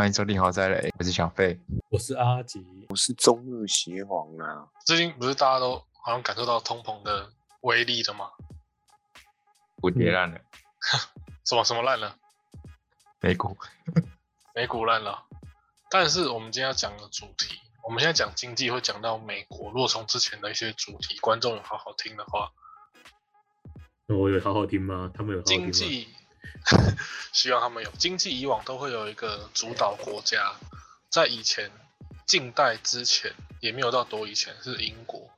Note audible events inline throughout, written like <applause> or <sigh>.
欢迎收听豪宅雷，我是小费。我是阿吉，我是中日协皇啊。最近不是大家都好像感受到通膨的威力了吗？蝴蝶烂了，<laughs> 什么什么烂了？美股，<laughs> 美股烂了。但是我们今天要讲的主题，我们现在讲经济会讲到美国。如果从之前的一些主题，观众有好好听的话，我有好好听吗？他们有好好听吗？经济 <laughs> 希望他们有经济，以往都会有一个主导国家，在以前近代之前也没有到多以前是英国，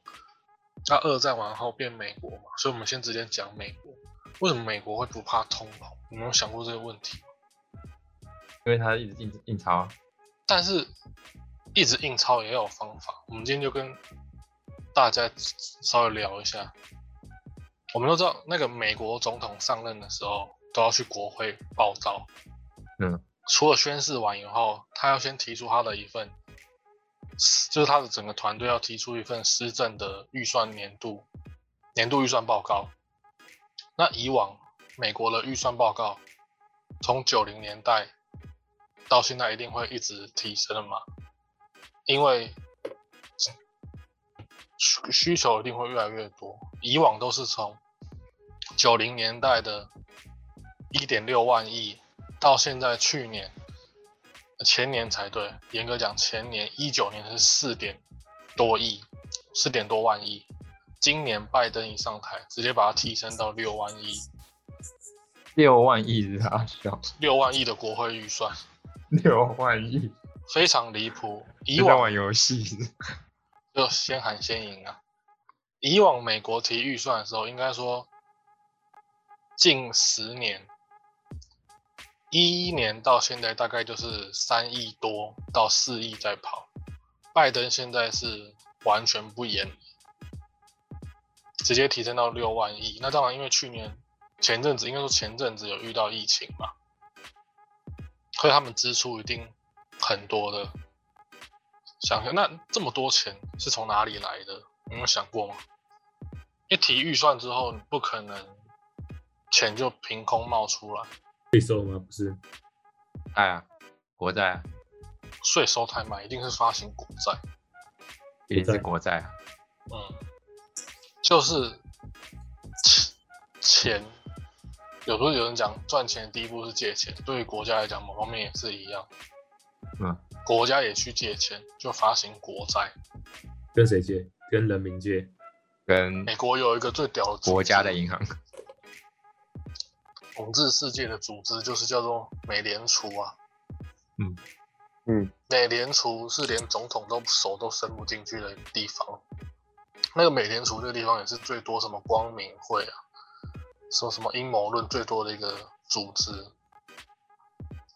那二战完后变美国嘛，所以我们先直接讲美国。为什么美国会不怕通膨？你们有想过这个问题吗？因为他一直印印钞啊。但是一直印钞也有方法。我们今天就跟大家稍微聊一下。我们都知道，那个美国总统上任的时候都要去国会报道。嗯，除了宣誓完以后，他要先提出他的一份，就是他的整个团队要提出一份施政的预算年度年度预算报告。那以往美国的预算报告，从九零年代到现在一定会一直提升嘛？因为需需求一定会越来越多。以往都是从九零年代的一点六万亿，到现在去年前年才对，严格讲前年一九年是四点多亿，四点多万亿。今年拜登一上台，直接把它提升到六万亿，六万亿是他笑，六万亿的国会预算，<laughs> 六万亿，非常离谱。以在往玩游戏，<laughs> 就先喊先赢啊！以往美国提预算的时候，应该说近十年，一一年到现在大概就是三亿多到四亿在跑。拜登现在是完全不演，直接提升到六万亿。那当然，因为去年前阵子应该说前阵子有遇到疫情嘛，所以他们支出一定很多的。想想那这么多钱是从哪里来的？你有想过吗？一提预算之后，你不可能钱就凭空冒出来，税收吗？不是，哎呀，国债啊，税收太慢，一定是发行国债。一定是国债啊。嗯，就是钱钱，有时候有人讲赚钱的第一步是借钱，对于国家来讲，某方面也是一样。嗯，国家也去借钱，就发行国债。跟谁借？跟人民借。跟美国有一个最屌的国家的银行，统治世界的组织，就是叫做美联储啊。嗯嗯，美联储是连总统都手都伸不进去的地方。那个美联储这个地方也是最多什么光明会啊，说什么阴谋论最多的一个组织。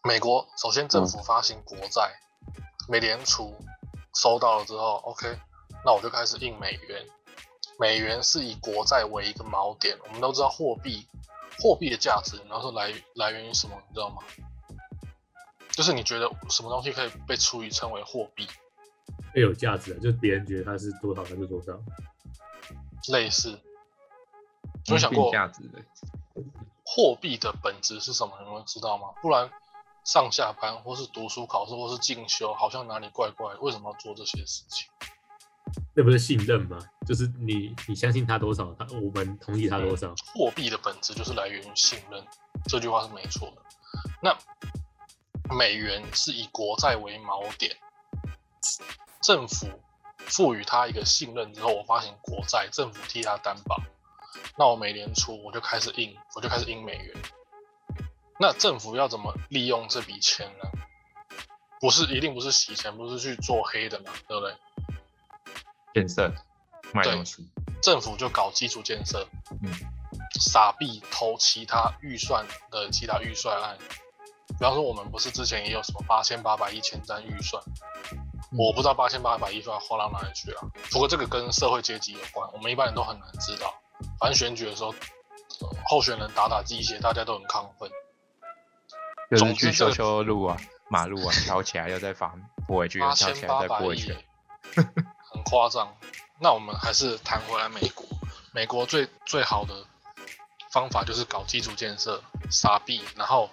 美国首先政府发行国债，美联储收到了之后，OK，那我就开始印美元。美元是以国债为一个锚点，我们都知道货币，货币的价值，然后说来来源于什么，你知道吗？就是你觉得什么东西可以被处以称为货币，会有价值的，就是别人觉得它是多少，它是多少。类似。你有想过价值的，货币的本质是什么？你们知道吗？不然上下班或是读书考试或是进修，好像哪里怪怪，为什么要做这些事情？那不是信任吗？就是你你相信他多少，他我们同意他多少。货币的本质就是来源于信任，这句话是没错的。那美元是以国债为锚点，政府赋予它一个信任之后，我发行国债，政府替它担保，那我美联储我就开始印，我就开始印美元。那政府要怎么利用这笔钱呢？不是一定不是洗钱，不是去做黑的嘛，对不对？建设卖对东西，政府就搞基础建设，嗯，傻逼投其他预算的其他预算案，比方说我们不是之前也有什么八千八百亿前瞻预算，我不知道八千八百亿算花到哪里去了。不过这个跟社会阶级有关，我们一般人都很难知道。反正选举的时候，呃候选人打打鸡血，大家都很亢奋。就是总之修修路啊、马路啊，<laughs> 挑起来又再放拨回去，又起来再拨回去亿，，很 <laughs> 夸张。那我们还是谈回来美国，美国最最好的方法就是搞基础建设，撒币，然后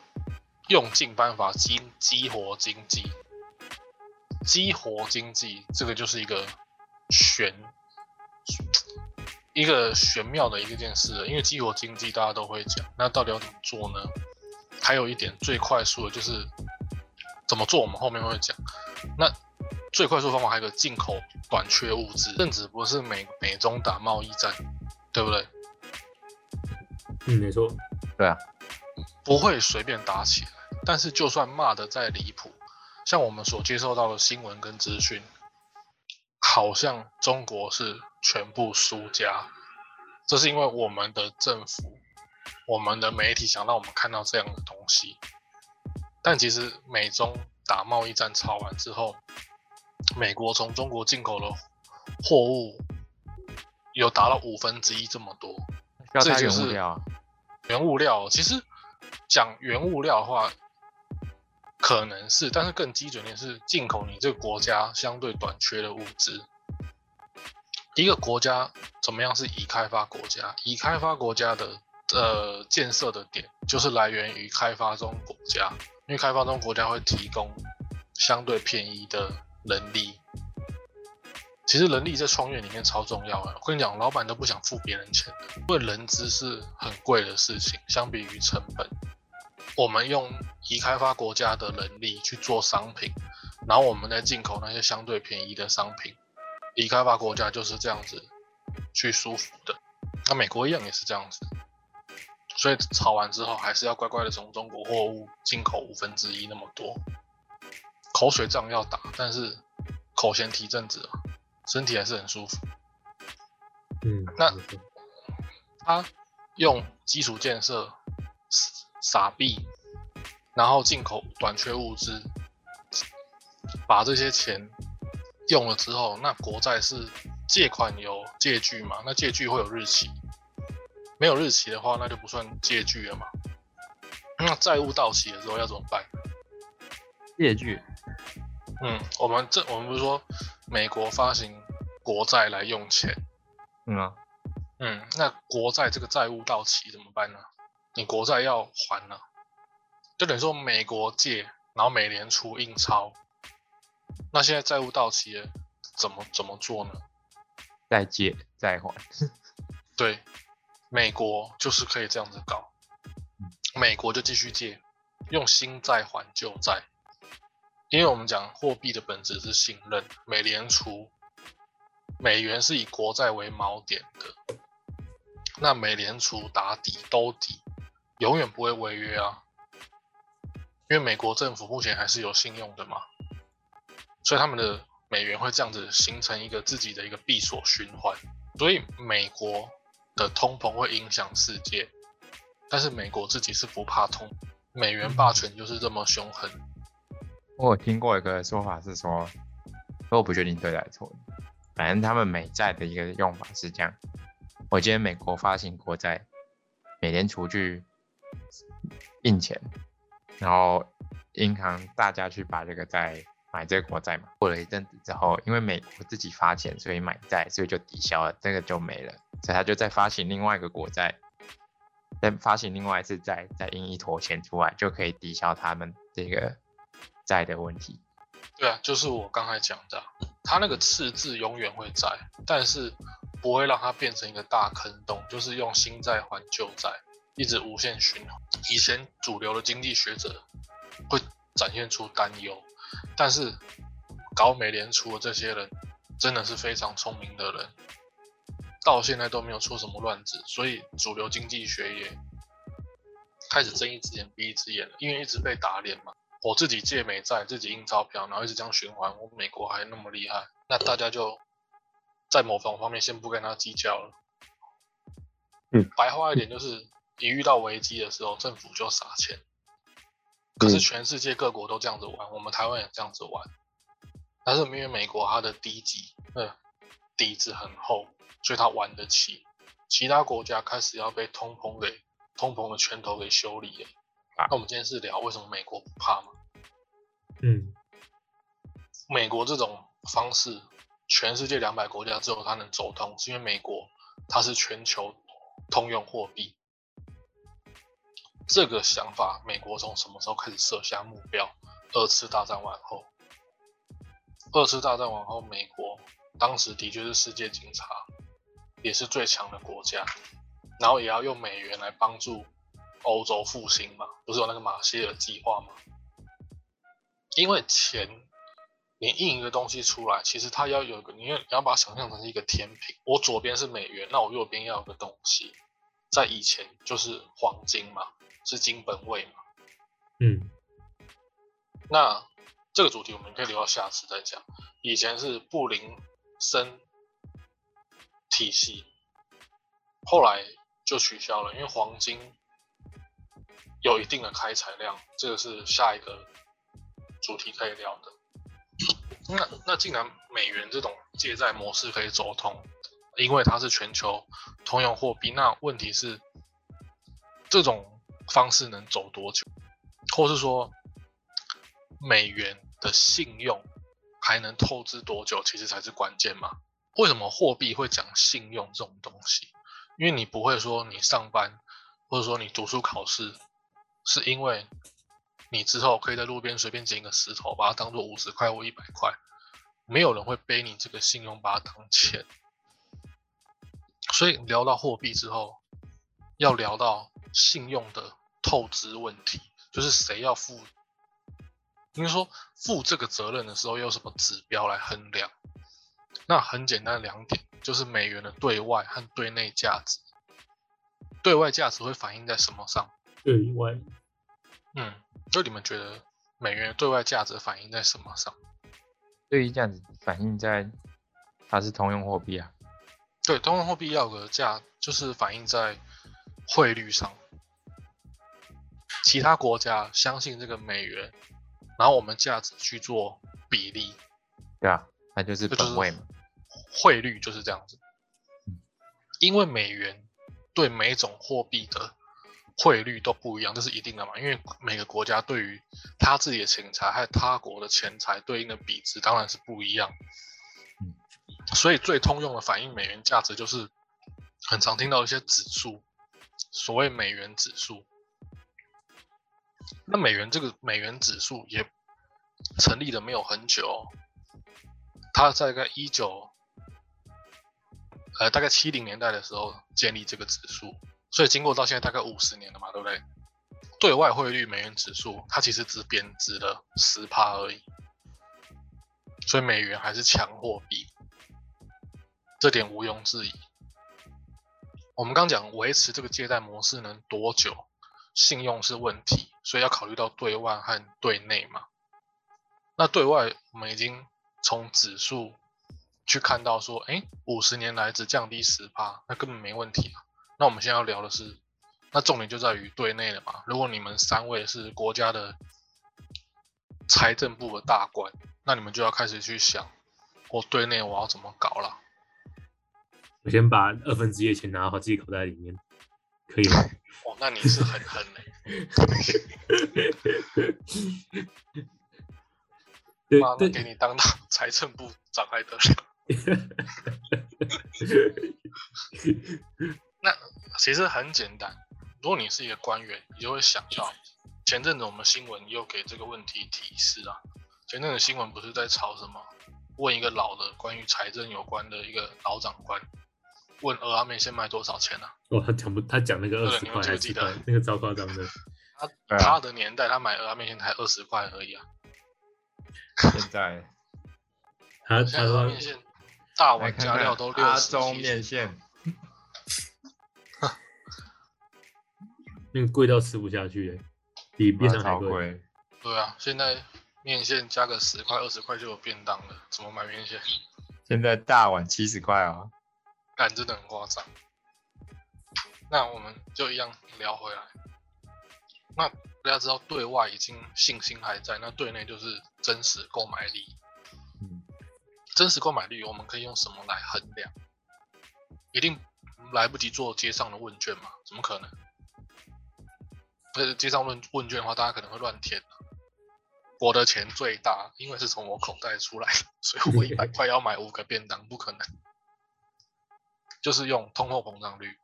用尽办法激激活经济，激活经济，这个就是一个玄一个玄妙的一个件事了，因为激活经济大家都会讲，那到底要怎么做呢？还有一点最快速的就是怎么做，我们后面会讲。那最快速方法还有个进口短缺物资，甚至不是美美中打贸易战，对不对？嗯，没错，对啊，不会随便打起来。但是就算骂的再离谱，像我们所接受到的新闻跟资讯，好像中国是全部输家，这是因为我们的政府、我们的媒体想让我们看到这样的东西。但其实美中打贸易战吵完之后，美国从中国进口的货物有达到五分之一这么多。这就是原物料啊，原物料，其实讲原物料的话，可能是，但是更基准的是进口你这个国家相对短缺的物资。一个国家怎么样是已开发国家？已开发国家的呃建设的点就是来源于开发中国家，因为开发中国家会提供相对便宜的能力。其实人力在创业里面超重要的，我跟你讲，老板都不想付别人钱的，因为人资是很贵的事情，相比于成本，我们用已开发国家的能力去做商品，然后我们再进口那些相对便宜的商品，已开发国家就是这样子去舒服的，那美国一样也是这样子，所以炒完之后还是要乖乖的从中国货物进口五分之一那么多，口水仗要打，但是口嫌体正直啊，身体还是很舒服。嗯，那他用基础建设撒撒币，然后进口短缺物资，把这些钱用了之后，那国债是借款有借据嘛？那借据会有日期，没有日期的话，那就不算借据了嘛。那债务到期的时候要怎么办？借据嗯，我们这我们不是说美国发行国债来用钱，嗯啊，嗯，那国债这个债务到期怎么办呢？你国债要还呢、就等于说美国借，然后美联储印钞，那现在债务到期了，怎么怎么做呢？再借再还，<laughs> 对，美国就是可以这样子搞，美国就继续借，用新债还旧债，因为我们讲货币的本质是信任，美联储美元是以国债为锚点的，那美联储打底兜底，永远不会违约啊，因为美国政府目前还是有信用的嘛，所以他们的美元会这样子形成一个自己的一个闭锁循环。所以美国的通膨会影响世界，但是美国自己是不怕通，美元霸权就是这么凶狠。我有听过一个说法是说，我不确定对还是错，反正他们美债的一个用法是这样：我今天美国发行国债，美联储去印钱，然后银行大家去把这个债买这个国债嘛。过了一阵子之后，因为美国自己发钱，所以买债，所以就抵消了，这个就没了，所以他就再发行另外一个国债，再发行另外一次债，再印一坨钱出来，就可以抵消他们这个债的问题。对啊，就是我刚才讲的啊，它那个赤字永远会在，但是不会让它变成一个大坑洞，就是用新债还旧债，一直无限循环。以前主流的经济学者会展现出担忧，但是搞美联储的这些人真的是非常聪明的人，到现在都没有出什么乱子，所以主流经济学也开始睁一只眼闭一只眼了，因为一直被打脸嘛。我自己借美债，自己印钞票，然后一直这样循环，我美国还那么厉害，那大家就在某种方面先不跟他计较了。嗯，白话一点就是，一遇到危机的时候，政府就撒钱。可是嗯全世界各国都这样子玩，我们台湾也这样子玩。但是因为美国它的低级，嗯，底子很厚，所以它玩得起。其他国家开始要被通膨给通膨的拳头给修理了。啊那我们今天是聊为什么美国不怕嘛？嗯，美国这种方式，全世界两百国家只有它能走通，是因为美国它是全球通用货币。这个想法，美国从什么时候开始设下目标？二次大战完后，二次大战完后，美国当时的确是世界警察，也是最强的国家，然后也要用美元来帮助欧洲复兴嘛，不是有那个马歇尔计划吗？因为钱，你印一个东西出来，其实它要有一个，你要你要把它想象成是一个天平，我左边是美元，那我右边要有个东西，在以前就是黄金嘛，是金本位嘛，嗯，那这个主题我们可以留到下次再讲。以前是布林森体系，后来就取消了，因为黄金有一定的开采量，这个是下一个主题可以聊的。那那既然美元这种借债模式可以走通，因为它是全球通用货币，那问题是这种方式能走多久，或是说美元的信用还能透支多久，其实才是关键嘛。为什么货币会讲信用这种东西？因为你不会说你上班或者说你读书考试，是因为你之后可以在路边随便捡一个石头，把它当做五十块或一百块，没有人会背你这个信用把它当钱。所以聊到货币之后，要聊到信用的透支问题，就是谁要负，应该说负这个责任的时候，用什么指标来衡量？那很简单两点，就是美元的对外和对内价值。对外价值会反映在什么上？对外，嗯，就你们觉得美元对外价值反映在什么上？对于这样子反映在它是通用货币啊，对，通用货币要有个价，就是反映在汇率上。其他国家相信这个美元，然后我们价值去做比例，对啊，那就是本位嘛，汇率就是这样子。因为美元对每种货币的汇率都不一样，这是一定的嘛。因为每个国家对于他自己的钱财还有他国的钱财对应的比值当然是不一样。嗯所以最通用的反映美元价值就是很常听到一些指数，所谓美元指数。那美元这个美元指数也成立的没有很久哦，它在大概一九呃大概七零年代的时候建立这个指数，所以经过到现在大概五十年了嘛，对不对？对外汇率美元指数它其实只贬值了十趴而已，所以美元还是强货币，这点毋庸置疑。我们刚讲维持这个借贷模式能多久，信用是问题，所以要考虑到对外和对内嘛。那对外我们已经从指数去看到说，哎，五十年来只降低十趴，那根本没问题啊。那我们现在要聊的是，那重点就在于队内了嘛。如果你们三位是国家的财政部的大官，那你们就要开始去想，我队内我要怎么搞了。我先把二分之一的钱拿好自己口袋里面，可以吗？哦，那你是很狠嘞、<laughs> 妈，那对对给你当当 <laughs> 财政部长还得了？<laughs> 那其实很简单，如果你是一个官员，你就会想到，前阵子我们新闻又给这个问题提示啊。前阵子新闻不是在吵什么？问一个老的关于财政有关的一个老长官，问鹅阿妹现卖多少钱啊？哦，他讲不，他讲那个二十块还记得，那个超夸张的。他、<laughs> 他的年代，他买鹅阿妹现才二十块而已啊。<laughs> 现在他他说面线大来碗加料都六阿十中面线，那个贵到吃不下去欸，比便当还贵。对啊，现在面线加个十块二十块就有便当了，怎么买面线？现在大碗七十块啊，感真的很夸张。那我们就一样聊回来。那大家知道对外已经信心还在，那对内就是真实购买力。嗯，真实购买力我们可以用什么来衡量？一定来不及做街上的问卷嘛？怎么可能？而且街上问问卷的话，大家可能会乱填、啊、我的钱最大，因为是从我口袋出来的，所以我一百块要买五个便当，不可能。就是用通货膨胀率。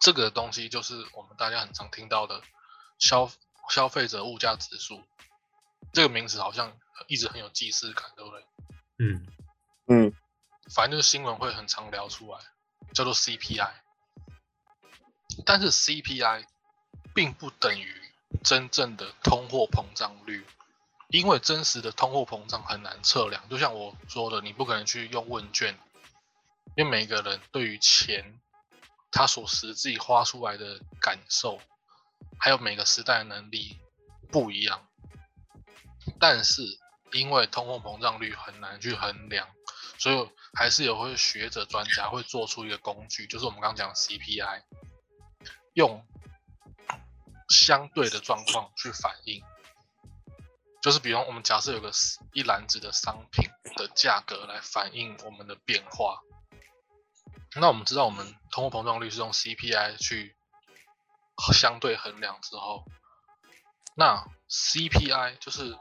这个东西就是我们大家很常听到的消消费者物价指数，这个名词好像一直很有既视感，对不对？嗯嗯，反正就是新闻会很常聊出来，叫做 CPI。但是 CPI 并不等于真正的通货膨胀率，因为真实的通货膨胀很难测量。就像我说的，你不可能去用问卷，因为每个人对于钱他所实际花出来的感受，还有每个时代的能力不一样。但是因为通货膨胀率很难去衡量，所以还是有会学者专家会做出一个工具，就是我们刚讲的 CPI，用相对的状况去反映。就是比方我们假设有个一篮子的商品的价格来反映我们的变化，那我们知道我们通货膨胀率是用 CPI 去相对衡量之后，那 CPI 就是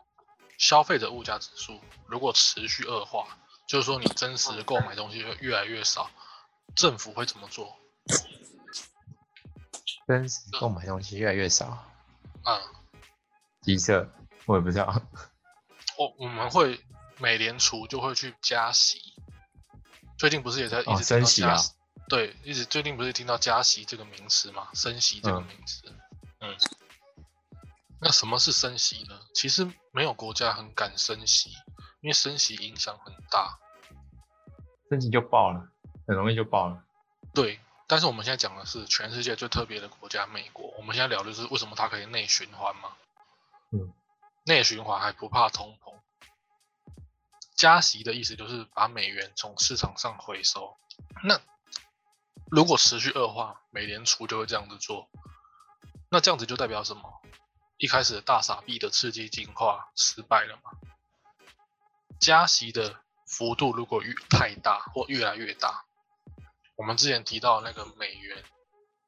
消费者物价指数，如果持续恶化，就是说你真实购买东西会越来越少，政府会怎么做？真实购买东西越来越少，嗯，机测我也不知道。我我们会美联储就会去加息，最近不是也在一哦直升息啊？对，一直最近不是听到加息这个名词嘛？升息这个嗯名词，嗯，那什么是升息呢？其实没有国家很敢升息，因为升息影响很大。升息就爆了，很容易就爆了。对，但是我们现在讲的是全世界最特别的国家美国，我们现在聊的是为什么它可以内循环吗？嗯，内循环还不怕通膨。加息的意思就是把美元从市场上回收。那如果持续恶化，美联储就会这样子做。那这样子就代表什么？一开始的大傻逼的刺激进化失败了吗？加息的幅度如果越太大或越来越大，我们之前提到那个美元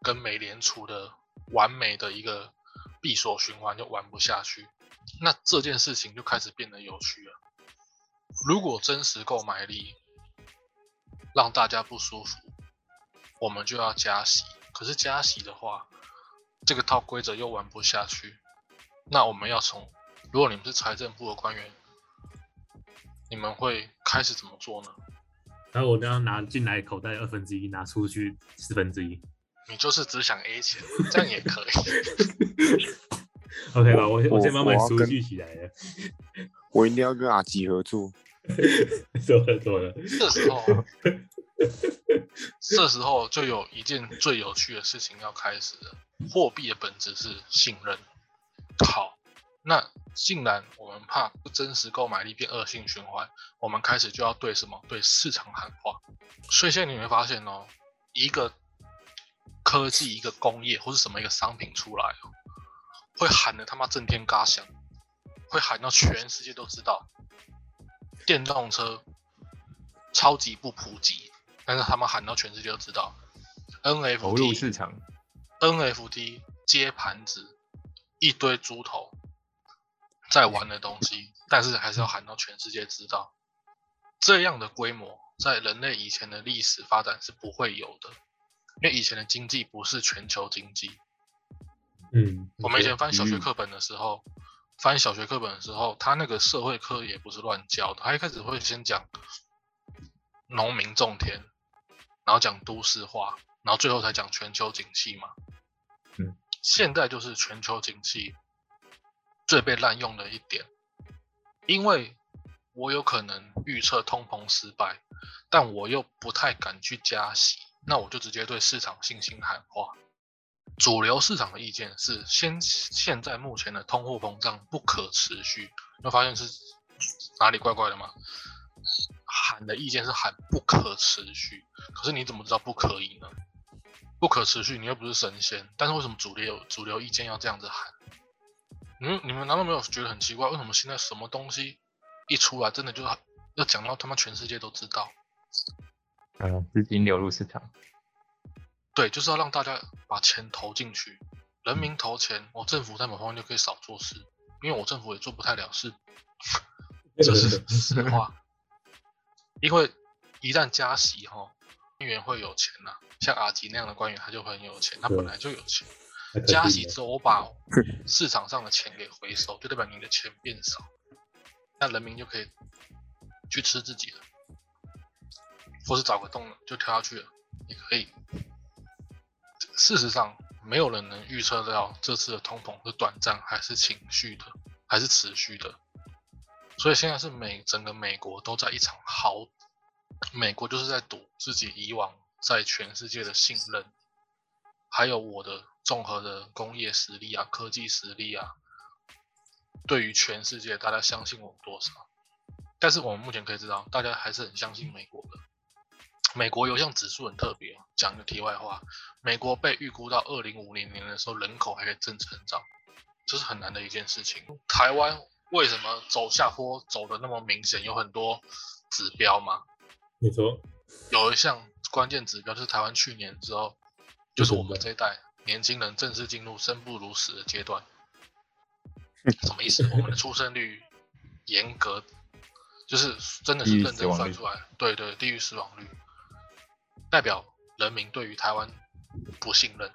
跟美联储的完美的一个闭锁循环就玩不下去，那这件事情就开始变得有趣了。如果真实购买力让大家不舒服，我们就要加息。可是加息的话，这个套规则又玩不下去，那我们要从，如果你们是财政部的官员，你们会开始怎么做呢？然后我刚刚拿进来口袋二分之一，拿出去四分之一。你就是只想 A 钱，这样也可以。<laughs> OK 吧，我我我先慢慢数我要跟据起来了。我一定要跟阿吉合作。<laughs> 做了做了，这时候，这时候就有一件最有趣的事情要开始了。货币的本质是信任。好，那既然我们怕不真实购买力变恶性循环，我们开始就要对什么？对市场喊话。所以现在你会发现哦，一个科技、一个工业或是什么一个商品出来哦，会喊的他妈震天嘎响，会喊到全世界都知道。电动车超级不普及，但是他们喊到全世界都知道。NFT 市场，NFT 接盘子，一堆猪头在玩的东西，但是还是要喊到全世界知道。这样的规模，在人类以前的历史发展是不会有的，因为以前的经济不是全球经济。嗯，我们以前翻小学嗯课本的时候，翻小学课本的时候，他那个社会课也不是乱教的，他一开始会先讲农民种田，然后讲都市化，然后最后才讲全球景气嘛。嗯，现在就是全球景气最被滥用的一点，因为我有可能预测通膨失败，但我又不太敢去加息，那我就直接对市场信心喊话。主流市场的意见是，先现在目前的通货膨胀不可持续，你会发现是哪里怪怪的吗？喊的意见是喊不可持续，可是你怎么知道不可以呢？不可持续，你又不是神仙，但是为什么主流主流意见要这样子喊？你们你们难道没有觉得很奇怪？为什么现在什么东西一出来，真的就要要讲到他妈全世界都知道？嗯，资金流入市场，对，就是要让大家把钱投进去，人民投钱，我政府在某方面就可以少做事，因为我政府也做不太了事，<laughs> 这是实话。因为一旦加息哈，官员会有钱呐、像阿吉那样的官员，他就很有钱，他本来就有钱。加息之后，我把市场上的钱给回收，就代表你的钱变少，那人民就可以去吃自己的，或是找个洞就跳下去了，也可以。事实上，没有人能预测到这次的通膨是短暂还是情绪的，还是持续的。所以现在是美整个美国都在一场豪，美国就是在赌自己以往在全世界的信任，还有我的综合的工业实力啊、科技实力啊，对于全世界大家相信我多少？但是我们目前可以知道，大家还是很相信美国的。美国有一项指数很特别哦，讲个题外话，美国被预估到二零五零年的时候，人口还可以正成长，这是很难的一件事情。台湾为什么走下坡走的那么明显？有很多指标吗，你说有一项关键指标就是台湾去年之后，就是我们这一代年轻人正式进入生不如死的阶段。什么意思？我们的出生率严格，就是真的是认真算出来，对对，低于死亡率，代表人民对于台湾不信任，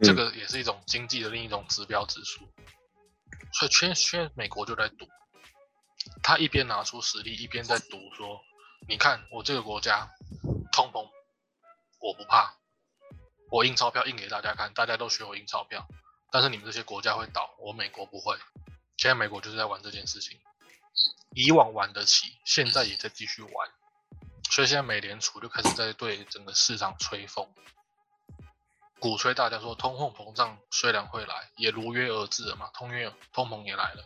这嗯个也是一种经济的另一种指标指数。所以全全美国就在赌，他一边拿出实力，一边在赌说，你看我这个国家通膨，我不怕，我印钞票印给大家看，大家都学我印钞票，但是你们这些国家会倒，我美国不会。现在美国就是在玩这件事情，以往玩得起，现在也在继续玩，所以现在美联储就开始在对整个市场吹风，鼓吹大家说通货膨胀虽然会来，也如约而至了嘛，通约通膨也来了，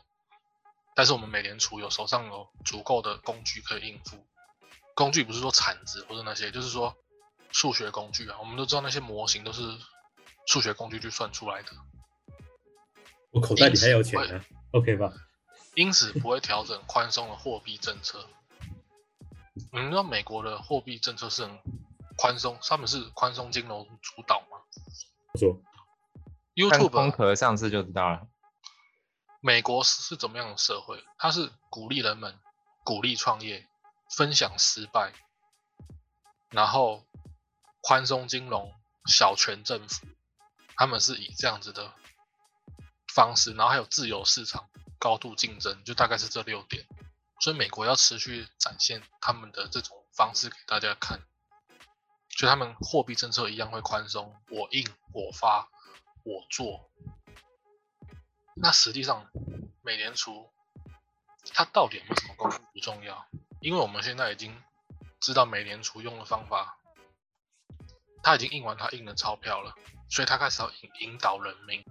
但是我们美联储有手上有足够的工具可以应付，工具不是说铲子或者那些，就是说数学工具啊，我们都知道那些模型都是数学工具去算出来的，我口袋里还有钱呢，OK 吧？因此不会调整宽松的货币政策。你们知道美国的货币政策是很宽松，他们是宽松金融主导吗我说看空？YouTube 壳上次就知道了。美国是是怎么样的社会？它是鼓励人们鼓励创业，分享失败，然后宽松金融、小权政府，他们是以这样子的方式，然后还有自由市场、高度竞争，就大概是这六点。所以美国要持续展现他们的这种方式给大家看，就他们货币政策一样会宽松，我印我发我做，那实际上，美联储它到底有没有什么功能不重要，因为我们现在已经知道美联储用的方法，他已经印完他印的钞票了，所以他开始要引引导人民，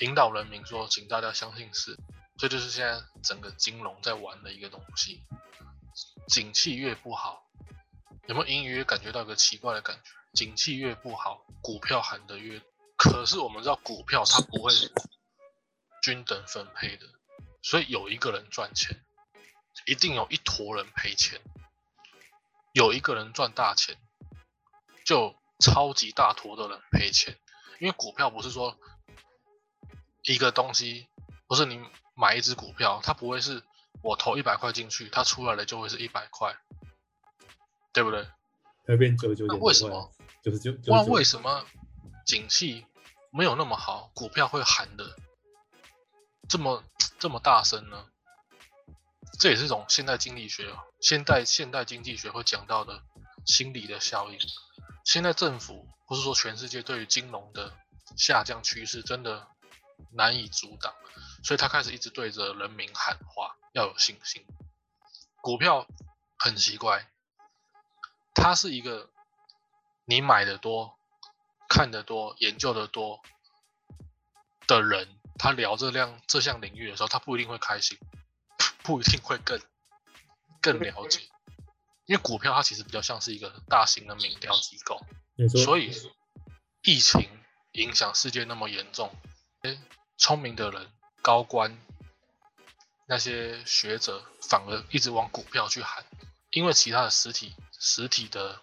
引导人民说，请大家相信是，这就是现在整个金融在玩的一个东西。景气越不好，有没有隐隐约感觉到一个奇怪的感觉？景气越不好，股票喊得越，可是我们知道股票它不会均等分配的，所以有一个人赚钱，一定有一坨人赔钱。有一个人赚大钱，就超级大坨的人赔钱。因为股票不是说一个东西，不是你买一只股票，它不会是我投一百块进去，它出来的就会是一百块，对不对？它会变九十九那点为什么？九十九？那为什么景气没有那么好，股票会喊的这么这么大声呢？这也是一种现代经济学、哦，现代现代经济学会讲到的心理的效应。现在政府不是说全世界对于金融的下降趋势真的难以阻挡，所以他开始一直对着人民喊话，要有信心。股票很奇怪，它是一个你买的多、看得多、研究的多的人，他聊这辆这项领域的时候，他不一定会开心，<laughs> 不一定会更更了解，因为股票它其实比较像是一个大型的民调机构，所以疫情影响世界那么严重，诶聪明的人、高官、那些学者反而一直往股票去喊，因为其他的实体实体的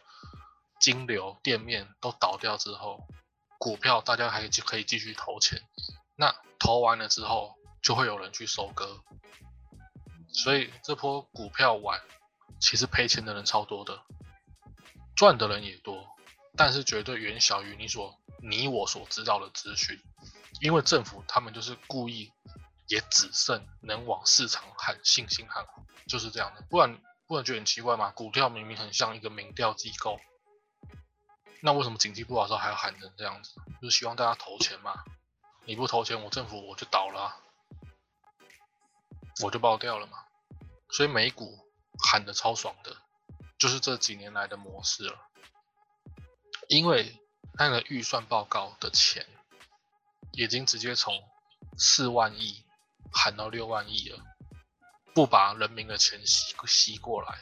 金流店面都倒掉之后，股票大家还可以继续投钱，那投完了之后就会有人去收割，所以这波股票玩其实赔钱的人超多的，赚的人也多，但是绝对远小于你所你我所知道的资讯，因为政府他们就是故意也只剩能往市场喊信心喊，就是这样的，不然不然觉得很奇怪吗？股票明明很像一个民调机构，那为什么经济不好的时候还要喊成这样子？就是希望大家投钱嘛，你不投钱，我政府我就倒了、我就爆掉了嘛。所以美股喊的超爽的，就是这几年来的模式了。因为那个预算报告的钱，已经直接从四万亿喊到六万亿了，不把人民的钱吸吸过来。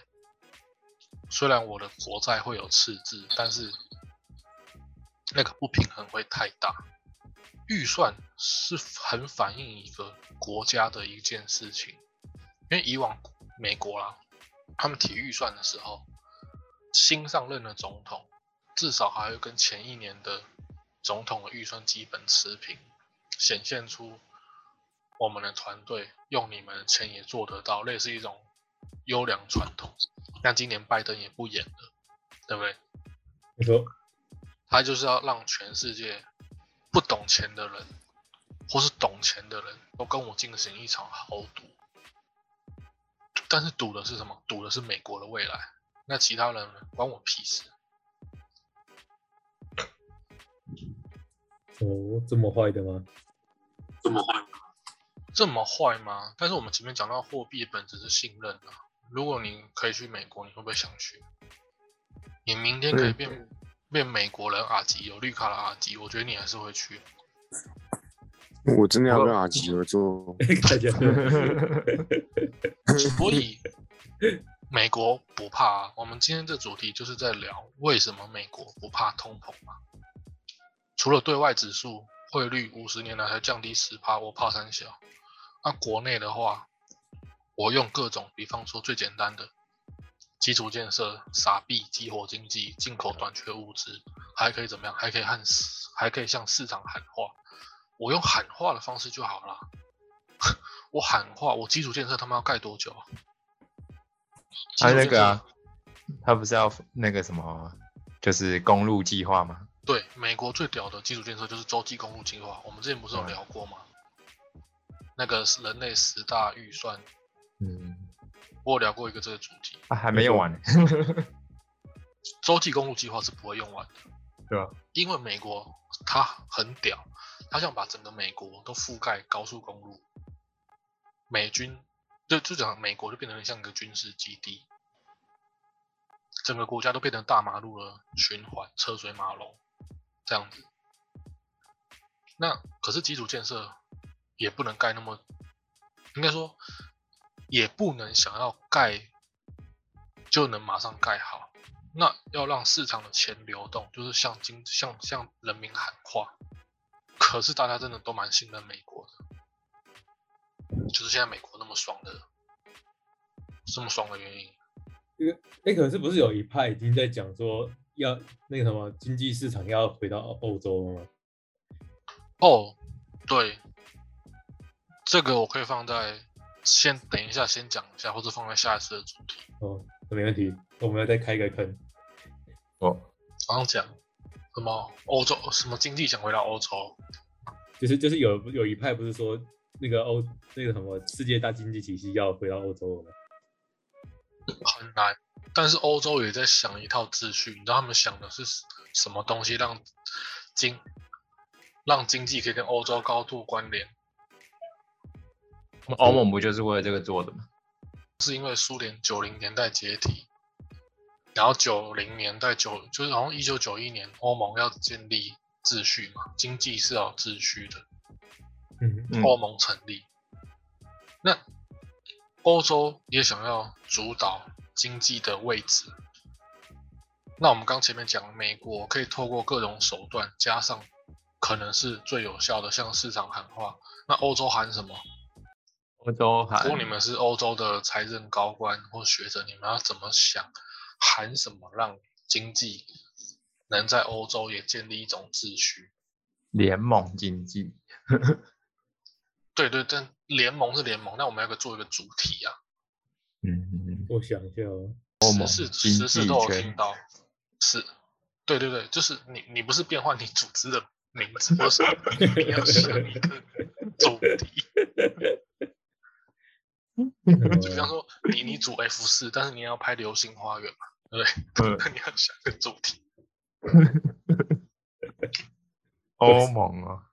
虽然我的国债会有赤字，但是那个不平衡会太大。预算是很反映一个国家的一件事情，因为以往美国啦，他们提预算的时候，新上任的总统至少还会跟前一年的总统的预算基本持平，显现出我们的团队用你们的钱也做得到，类似一种优良传统。像今年拜登也不演了，对不对？你说他就是要让全世界不懂钱的人，或是懂钱的人都跟我进行一场豪赌。但是赌的是什么？赌的是美国的未来。那其他人呢？关我屁事。哦，这么坏的吗？这么坏？这么坏吗？但是我们前面讲到货币的本质是信任啊。如果你可以去美国，你会不会想去？你明天可以变、变美国人阿吉，有绿卡的阿吉，我觉得你还是会去。我真的要跟阿吉合作。<laughs> 大家 <laughs> 所以美国不怕、啊。我们今天这主题就是在聊为什么美国不怕通膨嘛？除了对外指数汇率五十年来才降低十趴，我怕三小。那国内的话，我用各种，比方说最简单的基础建设、傻币、激活经济、进口短缺物资，还可以怎么样？还可以和市，还可以向市场喊话。我用喊话的方式就好了。<laughs> 我喊话，我基础建设他妈要盖多久啊？他那个啊，他不是要那个什么，就是公路计划吗？对，美国最屌的基础建设就是洲际公路计划，我们之前不是有嗯聊过吗？那个是人类十大预算，嗯，我有聊过一个这个主题。啊，还没用完呢，<laughs> 洲际公路计划是不会用完的，对吧？因为美国它很屌，它想把整个美国都覆盖高速公路，美军就就讲美国就变成像一个军事基地，整个国家都变成大马路的循环，车水马龙这样子。那可是基础建设也不能盖那么，应该说也不能想要盖就能马上盖好。那要让市场的钱流动，就是向经向向人民喊话。可是大家真的都蛮信任美国的，就是现在美国那么爽的，这么爽的原因。哎，可是不是有一派已经在讲说要那个什么经济市场要回到欧洲了吗？哦，对，这个我可以放在先等一下先讲一下，或者放在下一次的主题。哦，没问题，我们要再开一个坑。哦，刚刚讲什么欧洲什么经济想回到欧洲，就是就是有有一派不是说那个欧那个什么世界大经济体系要回到欧洲了吗？很难。但是欧洲也在想一套秩序，你知道他们想的是什么东西让经让经济可以跟欧洲高度关联？欧盟不就是为了这个做的吗？是因为苏联九零年代解体，然后九零年代九就是好像一九九一年欧盟要建立秩序嘛，经济是要有秩序的，嗯，嗯欧盟成立。那欧洲也想要主导经济的位置。那我们刚前面讲，美国可以透过各种手段，加上可能是最有效的，向市场喊话。那欧洲喊什么？欧洲喊如果你们是欧洲的财政高官或学者，你们要怎么想，喊什么让经济能在欧洲也建立一种秩序？联盟经济，<laughs> 对对，但联盟是联盟，那我们要个做一个主题啊。嗯，我想一下哦，时事时事都有听到，是，对对对，就是你你不是变换你组织的名字，而是 <laughs> 你要想一个主题。<laughs> 就比方说，你你组 F 四，但是你要拍《流星花园》嘛，对不对？<laughs> 那 <laughs> 你要想个主题。<laughs> 欧盟啊，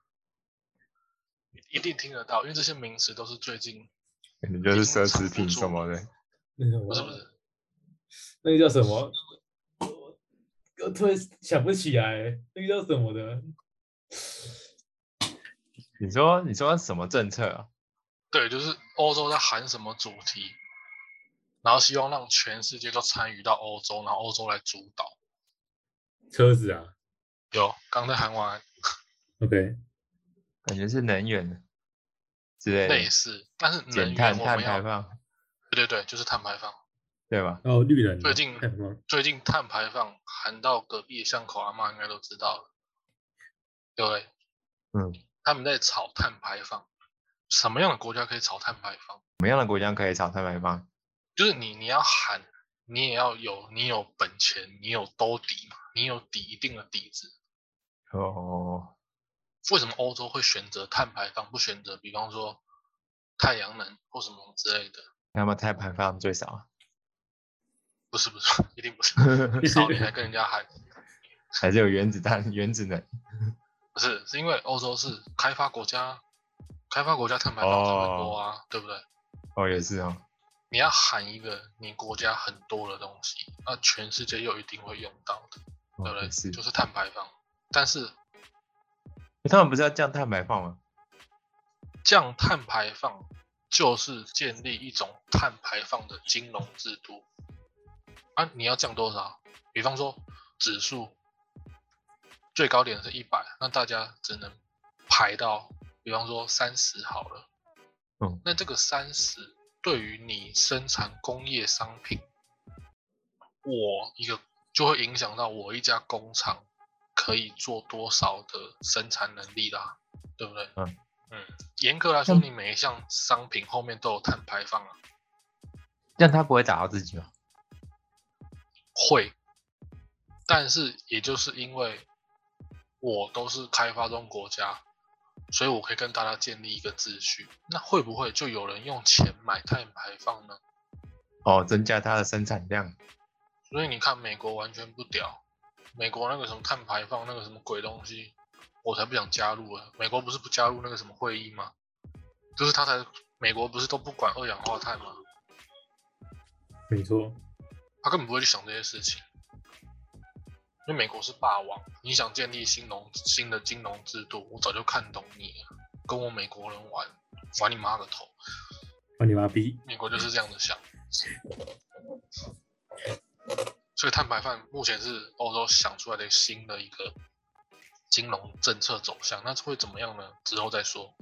一定听得到，因为这些名词都是最近可能就是奢侈品什么的。那个不是不是，那个叫什么？我我突然想不起来，那个叫什么的？你说你说什么政策啊？对，就是欧洲在喊什么主题，然后希望让全世界都参与到欧洲，然后欧洲来主导。车子啊有，刚才喊完，OK，感觉是能源的之类的，类似，但是能碳碳我们要，排放，对对对，就是碳排放。对吧？然后绿人啊最近最近碳排放喊到隔壁的巷口阿妈应该都知道了，对不对？嗯，他们在炒碳排放，什么样的国家可以炒碳排放？什么样的国家可以炒碳排放？就是你你要喊，你也要有你有本钱，你有兜底嘛，你有底一定的底子。哦，为什么欧洲会选择碳排放，不选择比方说太阳能或什么之类的？那么碳排放最少啊，不是不是，<laughs> 一定不是。<laughs> 少你还跟人家喊，<laughs> 还是有原子弹、原子能？不是，是因为欧洲是开发国家，开发国家碳排放才会多啊，对不对？哦，也是哦。你要喊一个你国家很多的东西，那全世界又一定会用到的，哦对不对？是。就是碳排放。但是他们不是要降碳排放吗？降碳排放就是建立一种碳排放的金融制度啊！你要降多少？比方说指数最高点是一百，那大家只能排到，比方说三十好了。嗯，那这个三十对于你生产工业商品，我一个就会影响到我一家工厂可以做多少的生产能力啦，对不对？嗯嗯，严格来说，嗯你每一项商品后面都有碳排放啊，这样他不会打到自己吗？会。但是也就是因为我都是开发中国家，所以我可以跟大家建立一个秩序。那会不会就有人用钱买碳排放呢？哦，增加它的生产量。所以你看，美国完全不屌，美国那个什么碳排放那个什么鬼东西，我才不想加入啊。美国不是不加入那个什么会议吗？就是他才，美国不是都不管二氧化碳吗？没错，他根本不会去想这些事情，因为美国是霸王，你想建立新农新的金融制度，我早就看懂你了，跟我美国人玩，玩你妈个头！玩你妈逼。美国就是这样子想，所以碳排放目前是欧洲想出来的新的一个金融政策走向，那会怎么样呢？之后再说。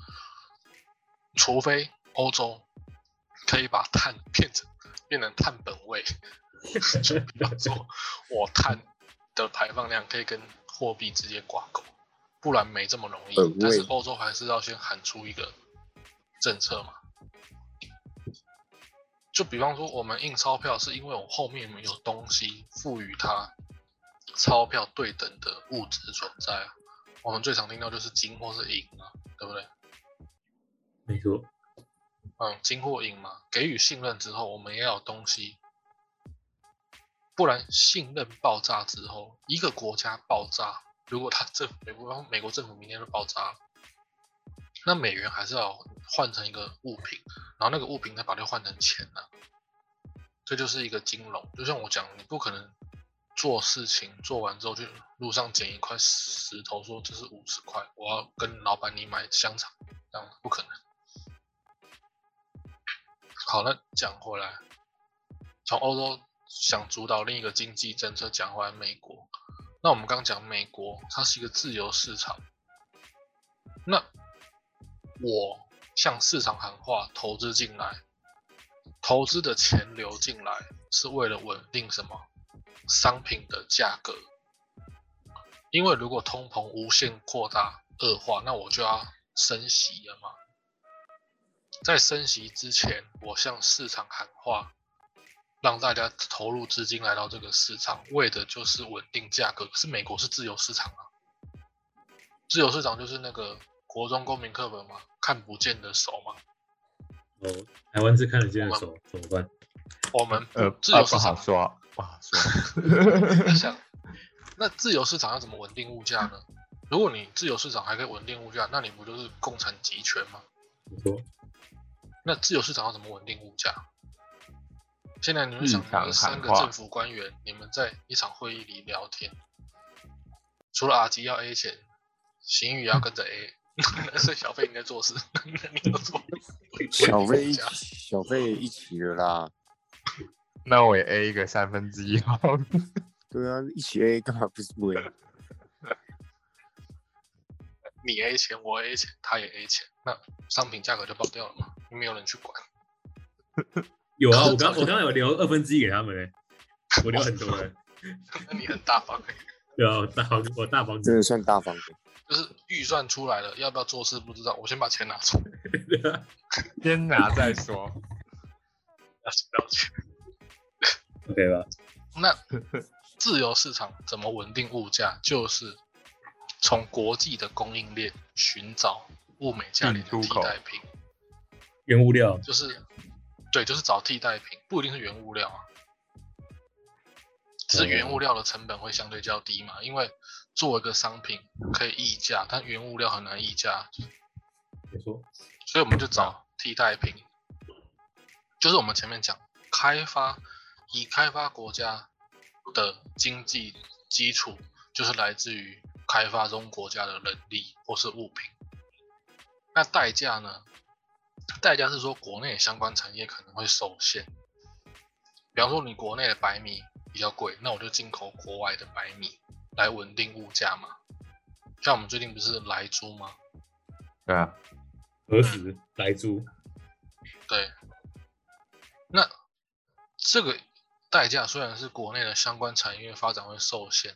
除非欧洲可以把碳变成变成碳本位，<laughs> 就比方说我碳的排放量可以跟货币直接挂钩，不然没这么容易。但是欧洲还是要先喊出一个政策嘛。就比方说，我们印钞票是因为我后面有东西赋予它钞票对等的物质存在啊。我们最常听到就是金或是银啊，对不对？没错，嗯，金或银嘛，给予信任之后，我们也要有东西，不然信任爆炸之后，一个国家爆炸，如果他政府美国美国政府明天就爆炸了，那美元还是要换成一个物品，然后那个物品再把它换成钱呢、这就是一个金融，就像我讲，你不可能做事情做完之后去路上捡一块石头说这是五十块，我要跟老板你买香肠，这样不可能。好，那讲回来，从欧洲想主导另一个经济政策讲回来，美国。那我们刚讲美国，它是一个自由市场。那我向市场喊话，投资进来，投资的钱流进来是为了稳定什么商品的价格？因为如果通膨无限扩大恶化，那我就要升息了嘛。在升息之前，我向市场喊话，让大家投入资金来到这个市场，为的就是稳定价格。可是美国是自由市场啊，自由市场就是那个国中公民课本嘛，看不见的手嘛。哦，台湾是看得见的手，怎么办？我们呃，自由市场不好说，不好说。<laughs> 你想，那自由市场要怎么稳定物价呢？如果你自由市场还可以稳定物价，那你不就是共产集权吗？你说，那自由市场要怎么稳定物价？现在你们想，三个政府官员，你们在一场会议里聊天，除了阿吉要 A 钱，邢宇要跟着 A，<laughs> 所以小费你在做事，你要做 <laughs> 小费小费一起了啦。<laughs> 那我也 A 一个三分之一好了。对啊，一起 A 干嘛不是不 A？你 A 钱，我 A 钱，他也 A 钱，那商品价格就爆掉了嘛，没有人去管。有啊，我刚我刚刚有留二分之一给他们嘞，我留很多嘞，<laughs> 那你很大方欸对啊，我大方我大方真的算大方的。就是预算出来了，要不要做事不知道，我先把钱拿出来，啊先拿再说。要先拿钱。，OK 吧？那自由市场怎么稳定物价？就是从国际的供应链寻找物美价廉的替代品，原物料，就是对，就是找替代品，不一定是原物料啊。只是原物料的成本会相对较低嘛，因为做一个商品可以议价，但原物料很难议价，没错，所以我们就找替代品，就是我们前面讲开发，以开发国家的经济基础，就是来自于开发中国家的人力或是物品。那代价呢？代价是说国内相关产业可能会受限，比方说你国内的白米比较贵，那我就进口国外的白米来稳定物价嘛。像我们最近不是来猪吗？对啊，何时来猪，对，那这个代价虽然是国内的相关产业发展会受限，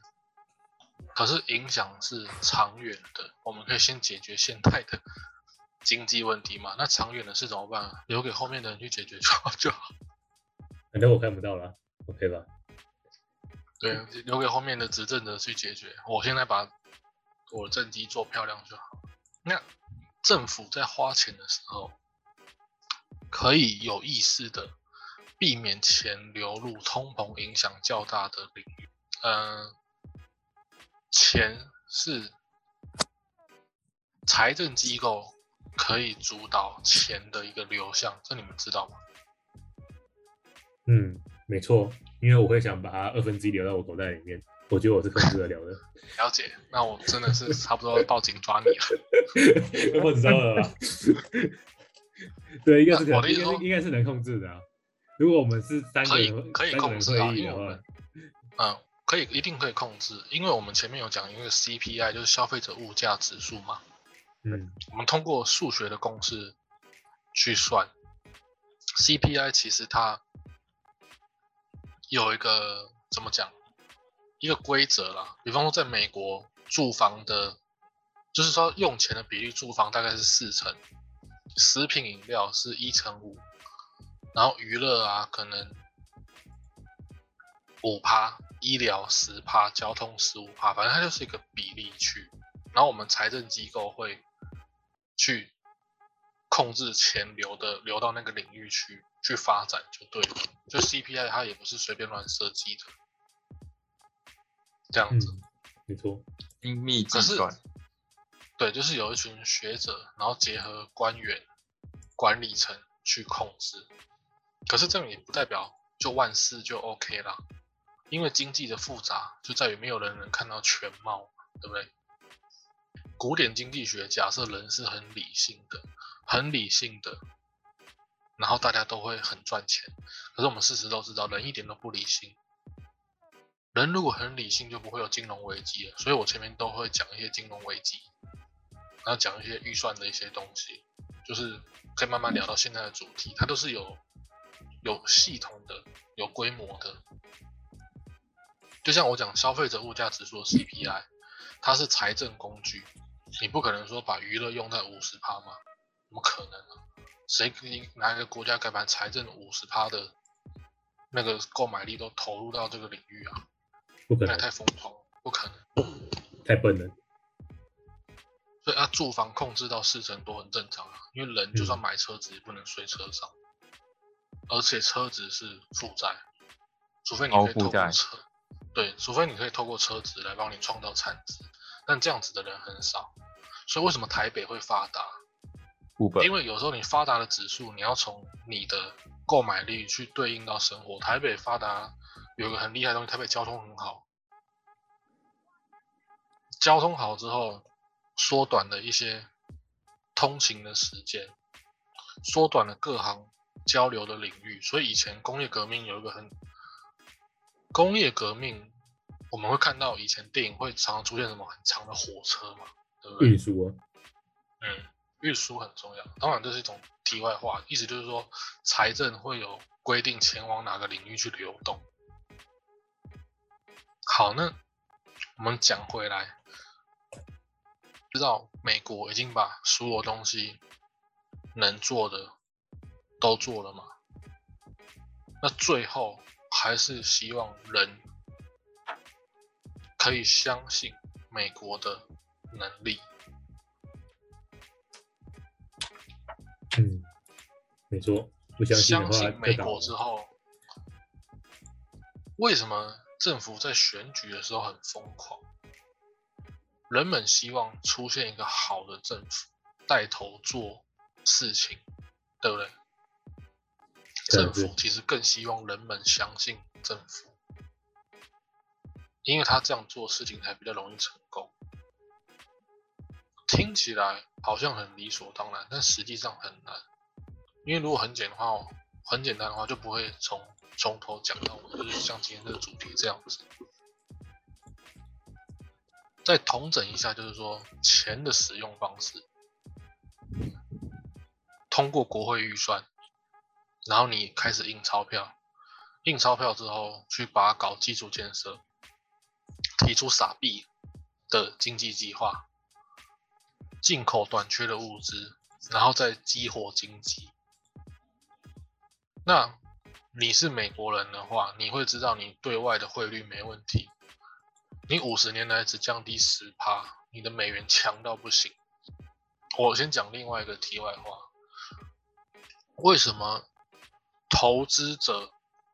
可是影响是长远的。我们可以先解决现在的经济问题嘛？那长远的事怎么办？留给后面的人去解决就好 <laughs> 就好。反正我看不到了，OK 吧？对，留给后面的执政者去解决。我现在把我的政绩做漂亮就好。那政府在花钱的时候，可以有意识的避免钱流入通膨影响较大的领域。嗯、钱是财政机构可以主导钱的一个流向，这你们知道吗？嗯，没错，因为我会想把它二分之一留到我口袋里面，我觉得我是控制得了的。<laughs> 了解，那我真的是差不多要报警抓你了。<laughs> 我知道了吧？对，应该是可应该我的意思是应该是能控制的啊。如果我们是三个可以人可以控制啊我们，嗯，可以，一定可以控制，因为我们前面有讲因为 CPI，就是消费者物价指数嘛，嗯，我们通过数学的公式去算 CPI，其实它有一个怎么讲，一个规则啦，比方说在美国住房的，就是说用钱的比例，住房大概是四成，食品饮料是一成五，然后娱乐啊可能五趴，医疗十趴，交通十五趴，反正它就是一个比例区。然后我们财政机构会去控制钱流的流到那个领域去去发展就对了。就 CPI 它也不是随便乱设计的，这样子。嗯，没错，精密计可是算。对，就是有一群学者，然后结合官员、管理层去控制。可是这样也不代表就万事就 OK 啦，因为经济的复杂就在于没有人能看到全貌，对不对？古典经济学假设人是很理性的，很理性的，然后大家都会很赚钱。可是我们事实都知道，人一点都不理性。人如果很理性，就不会有金融危机了。所以我前面都会讲一些金融危机，然后讲一些预算的一些东西，就是可以慢慢聊到现在的主题，它都是有有系统的、有规模的。就像我讲消费者物价指数 CPI，它是财政工具，你不可能说把娱乐用在五十趴嘛？怎么可能呢、谁给你哪一个国家敢把财政五十趴的那个购买力都投入到这个领域啊，不可能，太疯狂，不可能。太笨了。所以啊，住房控制到四成多很正常啊，因为人就算买车子也不能睡车上，而且车子是负债，除非你可以透高负债过车，对，除非你可以透过车子来帮你创造产值，但这样子的人很少，所以为什么台北会发达因为有时候你发达的指数，你要从你的购买力去对应到生活。台北发达有一个很厉害的东西，台北交通很好，交通好之后，缩短了一些通勤的时间，缩短了各行交流的领域。所以以前工业革命有一个很工业革命，我们会看到以前电影会常常出现什么很长的火车嘛，对不对？运输啊，嗯，运输很重要。当然，这是一种题外话，意思就是说，财政会有规定前往哪个领域去流动。好，那我们讲回来，知道美国已经把所有东西能做的都做了嘛？那最后还是希望人可以相信美国的能力。嗯，没错，不相信美国之后，为什么政府在选举的时候很疯狂？人们希望出现一个好的政府带头做事情，对不对政府其实更希望人们相信政府，因为他这样做事情才比较容易成功。听起来好像很理所当然，但实际上很难。因为如果很简的话，很简单的话，就不会从从头讲到尾，就是像今天这个主题这样子。再统整一下，就是说钱的使用方式，通过国会预算，然后你开始印钞票，印钞票之后去把它搞基础建设，提出傻币的经济计划，进口短缺的物资，然后再激活经济。那你是美国人的话，你会知道你对外的汇率没问题，你五十年来只降低十趴，你的美元强到不行。我先讲另外一个题外话，为什么投资者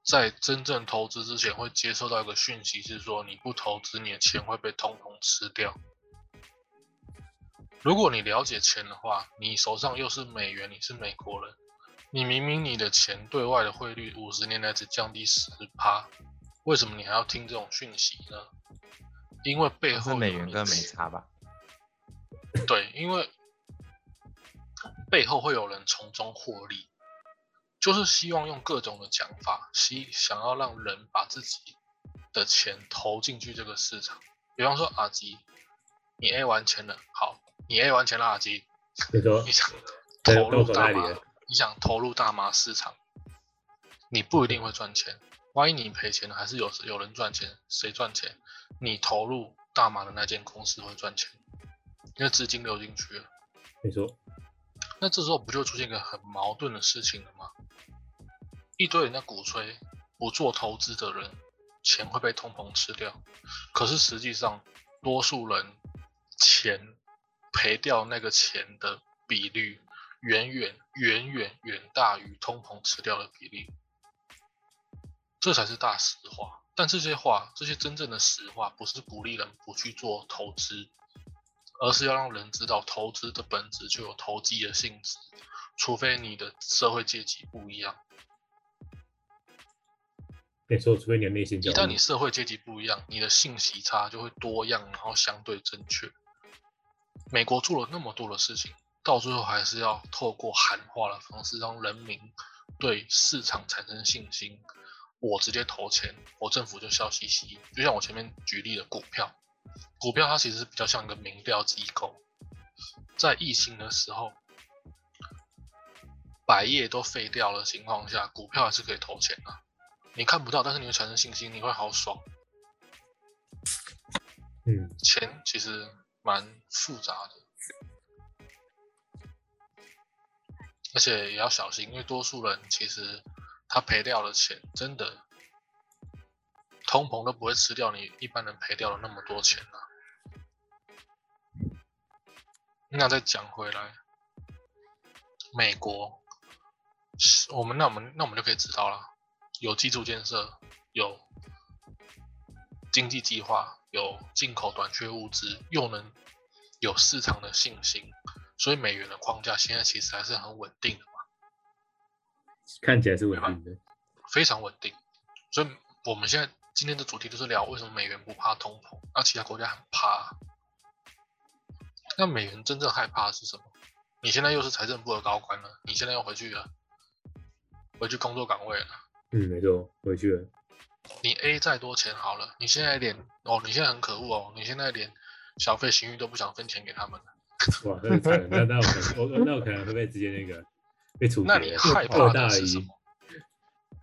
在真正投资之前会接收到一个讯息，是说你不投资，你的钱会被通通吃掉？如果你了解钱的话，你手上又是美元，你是美国人，你明明你的钱对外的汇率五十年来只降低十趴，为什么你还要听这种讯息呢？因为背但后美元跟人没差吧？对，因为背后会有人从中获利，就是希望用各种的讲法，希想要让人把自己的钱投进去这个市场。比方说阿吉，你 A 完钱了，好，你 A 完钱了，阿吉，没错你，想 <laughs> 投入大麻你想投入大麻市场，你不一定会赚钱。万一你赔钱了，还是有有人赚钱，谁赚钱？你投入大麻的那间公司会赚钱，因为资金流进去了。没错，那这时候不就出现一个很矛盾的事情了吗？一堆人在鼓吹不做投资的人钱会被通膨吃掉，可是实际上多数人钱赔掉那个钱的比率远远远远远大于通膨吃掉的比例，这才是大实话。但这些话，这些真正的实话，不是鼓励人不去做投资，而是要让人知道投资的本质就有投机的性质，除非你的社会阶级不一样。没错，除非你的内心一旦你社会阶级不一样，你的信息差就会多样，然后相对正确。美国做了那么多的事情，到最后还是要透过喊话的方式，让人民对市场产生信心。我直接投钱，我政府就笑嘻嘻。就像我前面举例的股票，股票它其实比较像一个民调机构，在疫情的时候，百业都废掉的情况下，股票还是可以投钱的、你看不到，但是你会产生信心，你会好爽。嗯，钱其实蛮复杂的，而且也要小心，因为多数人其实他赔掉的钱，真的通膨都不会吃掉你一般人赔掉了那么多钱啊。那再讲回来，美国，我们那我们那我们就可以知道了，有基础建设，有经济计划，有进口短缺物资，又能有市场的信心，所以美元的框架现在其实还是很稳定的嘛，看起来是稳定的，非常稳定。所以我们现在今天的主题就是聊为什么美元不怕通膨，那其他国家很怕。那美元真正害怕的是什么？你现在又是财政部的高官了，你现在又回去了，回去工作岗位了。嗯，没错，回去了。你 A 再多钱好了，你现在连哦，你现在很可恶哦，你现在连小费、行运都不想分钱给他们了。哇，那惨了，那那我可能，我那我可能会被直接那个被处决。那你害怕的是什么？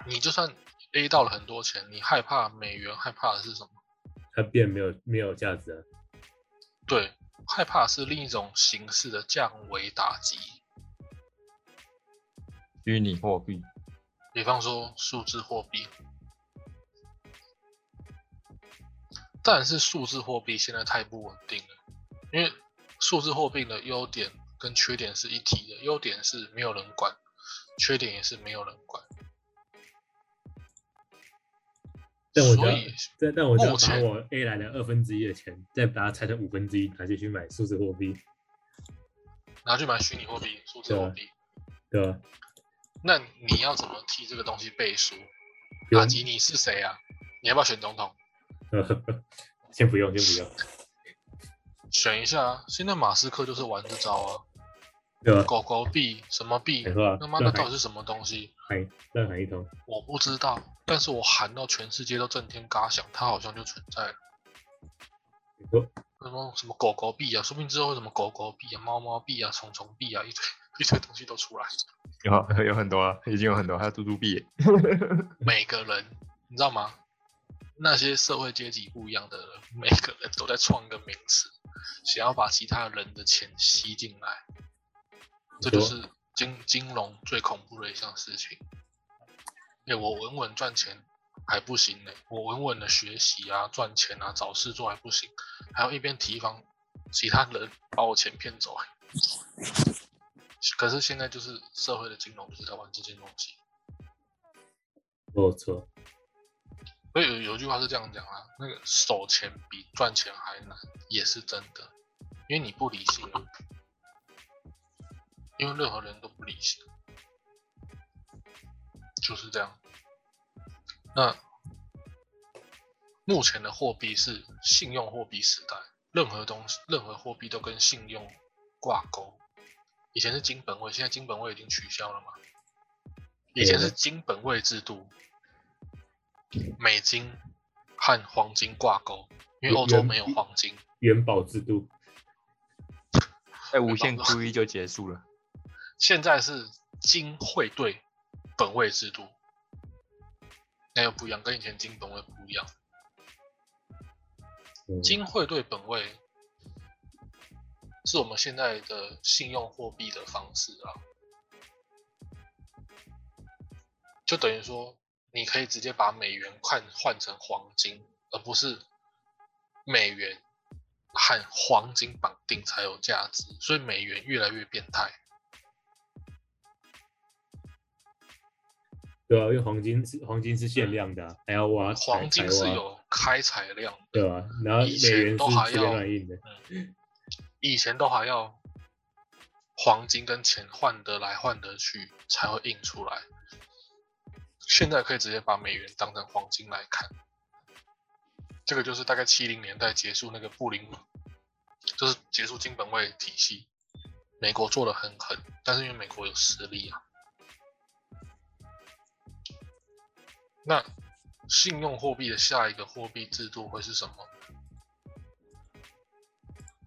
你就算 A 到了很多钱，你害怕美元，害怕的是什么？它变没有没有价值了。对，害怕的是另一种形式的降维打击，虚拟货币，比方说数字货币。但是数字货币现在太不稳定了，因为数字货币的优点跟缺点是一体的，优点是没有人管，缺点也是没有人管。所以，但但我就要把我 A 来的二分之一的钱，再把它拆成五分之一，拿去去买数字货币，拿去买虚拟货币、数字货币，对吧？那你要怎么替这个东西背书？阿吉，你是谁啊？你要不要选总统？<laughs> 先不用，先不用，<laughs> 选一下啊！现在马斯克就是玩这招啊，<laughs> 对吧？狗狗币什么币没？错啊，他妈那乱喊到底是什么东西？喊乱喊一通，我不知道，但是我喊到全世界都震天嘎响，它好像就存在了。什么什么狗狗币啊，说不定之后会什么狗狗币啊、猫猫币啊、虫虫币啊，一堆一堆东西都出来。有 <laughs> 有很多了，已经有很多，还有嘟嘟币耶，<laughs> 每个人，你知道吗？那些社会阶级不一样的人，每个人都在创一个名词，想要把其他人的钱吸进来，这就是金金融最恐怖的一项事情。哎、我稳稳赚钱还不行呢、我稳稳的学习啊、赚钱啊、找事做还不行，还要一边提防其他人把我钱骗走、欸。可是现在就是社会的金融就是在玩这件东西。没有错，所以有有句话是这样讲啊，那个守钱比赚钱还难，也是真的，因为你不理性，因为任何人都不理性，就是这样。那目前的货币是信用货币时代，任何东西、任何货币都跟信用挂钩。以前是金本位，现在金本位已经取消了嘛？以前是金本位制度，美金和黄金挂钩，因为欧洲没有黄金。元宝制度，在无限 QE 就结束了。现在是金汇兑本位制度，那又不一样，跟以前金本位不一样。嗯金汇兑本位是我们现在的信用货币的方式啊，就等于说你可以直接把美元换换成黄金，而不是美元和黄金绑定才有价值，所以美元越来越变态。对啊，因为黄金是黄金是限量的啊、还要挖黄金是有开采量的，对吧、然后美以前元是随便都还要乱印的，<laughs> 以前都还要黄金跟钱换得来换得去才会印出来，现在可以直接把美元当成黄金来看。这个就是大概七零年代结束那个布林，就是结束金本位体系，美国做的很狠，但是因为美国有实力啊。那信用货币的下一个货币制度会是什么？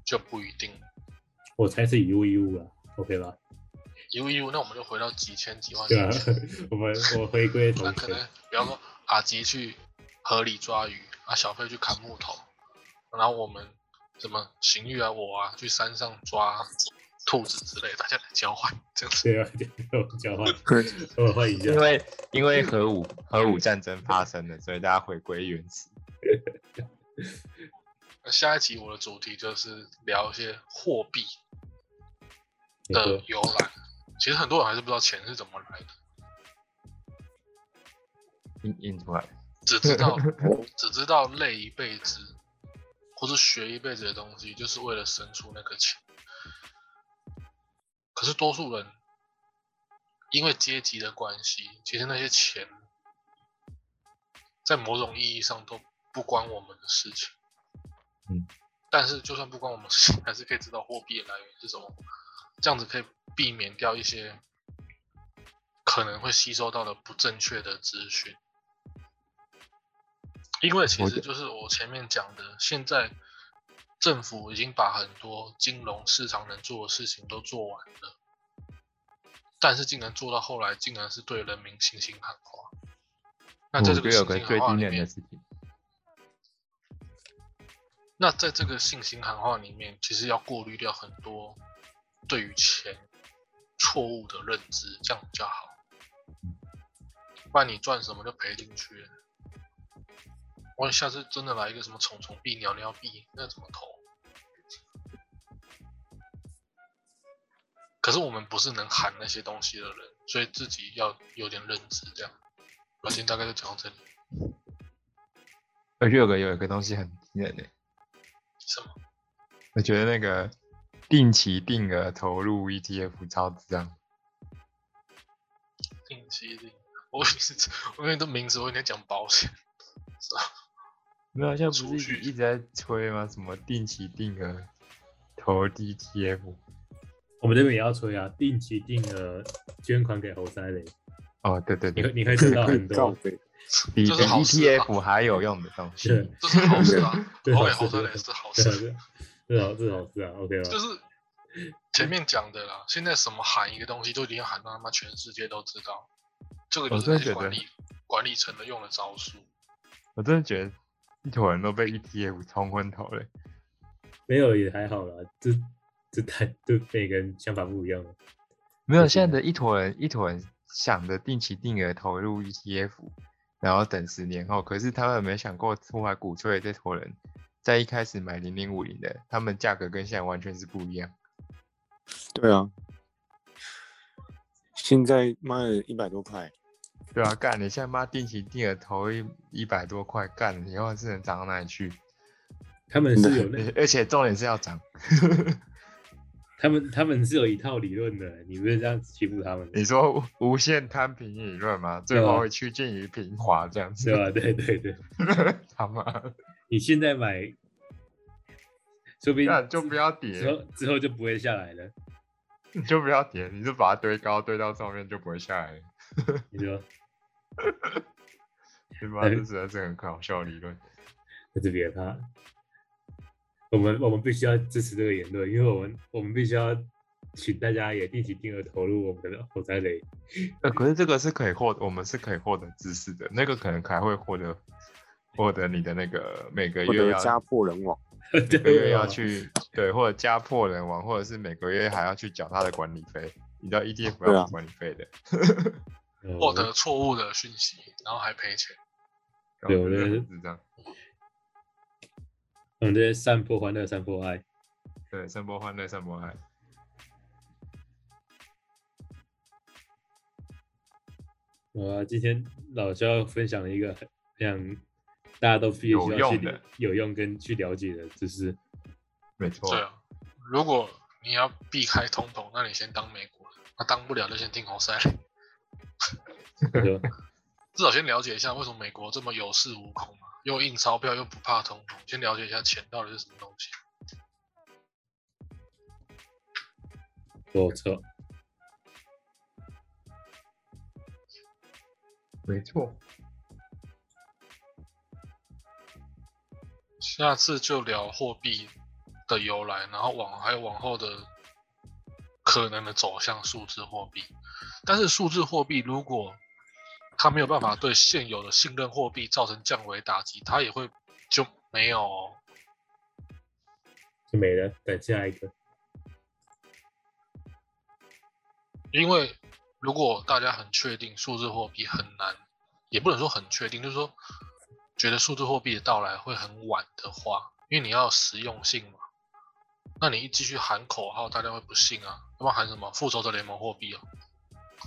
就不一定了。我猜是一物一物啊，OK 吧？一物一物，那我们就回到几千几万对啊。<laughs> 我们我回归那可能，比方说阿吉去河里抓鱼，啊小飞去砍木头，然后我们什么邢玉啊我啊去山上抓兔子之类，大家来交换这样子。对啊，交换，我换一下因。为因为核武核武战争发生了，所以大家回归原始。<laughs> 那下一集我的主题就是聊一些货币的由来。其实很多人还是不知道钱是怎么来的，印印出来，只知道 <laughs> 只知道累一辈子或是学一辈子的东西，就是为了生出那个钱。可是多数人因为阶级的关系，其实那些钱在某种意义上都不关我们的事情。嗯，但是就算不关我们事情，<laughs> 还是可以知道货币的来源是什么，这样子可以避免掉一些可能会吸收到的不正确的资讯。因为其实就是我前面讲的，现在政府已经把很多金融市场能做的事情都做完了，但是竟然做到后来，竟然是对人民信心喊话。那这个有个信心喊话里面最惊人的，事情，那在这个信心喊话里面，其实要过滤掉很多对于钱错误的认知，这样比较好。不然你赚什么就赔进去了。万一下次真的来一个什么虫虫币、鸟鸟币，那怎么投？可是我们不是能喊那些东西的人，所以自己要有点认知。这样，我今天大概就讲到这里。我觉得有个有一个东西很惊人的，什么？我觉得那个定期定额投入 ETF 超值啊！定期定，我我以为这名字我有点讲保险，是吧？没有，现在不是一直在吹吗？什么定期定额投 ETF？我们这边也要吹啊，定期定额捐款给侯赛雷，哦，对对对，你会你会得到很多，<laughs> 告背，比 ETF 还有用的东西。是，这是好事啊，对好事侯赛雷是好事。对啊，是好事啊，OK 吧？就是前面讲的啦，现在什么喊一个东西都已经喊到他妈全世界都知道，这个就是我真的觉得管理管理层的用的招数。我真的觉得一坨人都被 ETF 冲昏头了。没有也还好啦，这这太对每个人想法不一样了。没有，就是现在的一坨人一坨人想着定期定额投入 ETF，然后等十年后，可是他们没想过出来鼓吹的这坨人，在一开始买零零五零的，他们价格跟现在完全是不一样。对啊，现在妈的一百多块，对啊，干！你现在妈定期定额投一一百多块，干！以后是能涨到哪里去？他们是有 <laughs> 而且重点是要涨。他们他们是有一套理论的，你不是这样欺负他们，你说无无限摊平理论吗？最后会趋近于平滑这样子对。吧？对对对，他妈，<laughs> 你现在买，说不定干就不要之，后之后就不会下来了。<laughs> 你就不要跌，你就把它堆高，堆到上面就不会下来了。<laughs> 你说对吧？哎这实在是很搞笑的理论。那就别怕，我们我们必须要支持这个言论，因为我们我们必须要请大家也定期定额投入我们的火灾雷。呃，可是这个是可以获，我们是可以获得知识的，那个可能还会获得获得你的那个每个月要家破人亡，<laughs> 每个月要去对，或者家破人亡，或者是每个月还要去缴他的管理费。你知道 ETF 要付管理费的，<laughs> 哦获得错误的讯息，然后还赔钱。<laughs> 对我觉得是这样。我们这些散播欢乐、散播爱。对，散播欢乐，散播爱。我今天老肖分享了一个很非常大家都必须有要去用的有用跟去了解的知识。没错对，啊，如果你要避开通膨，那你先当美国人；那当不了就先听侯赛雷。对吧？至少先了解一下为什么美国这么有恃无恐嘛，又印钞票又不怕通膨，先了解一下钱到底是什么东西。不错，没错。下次就聊货币的由来，然后往还有往后的可能的走向数字货币。但是数字货币如果它没有办法对现有的信任货币造成降维打击，它也会就没有哦就没了。等下一个，因为如果大家很确定数字货币很难，也不能说很确定，就是说觉得数字货币的到来会很晚的话，因为你要有实用性嘛，那你一继续喊口号，大家会不信啊，要不然喊什么复仇者联盟货币哦，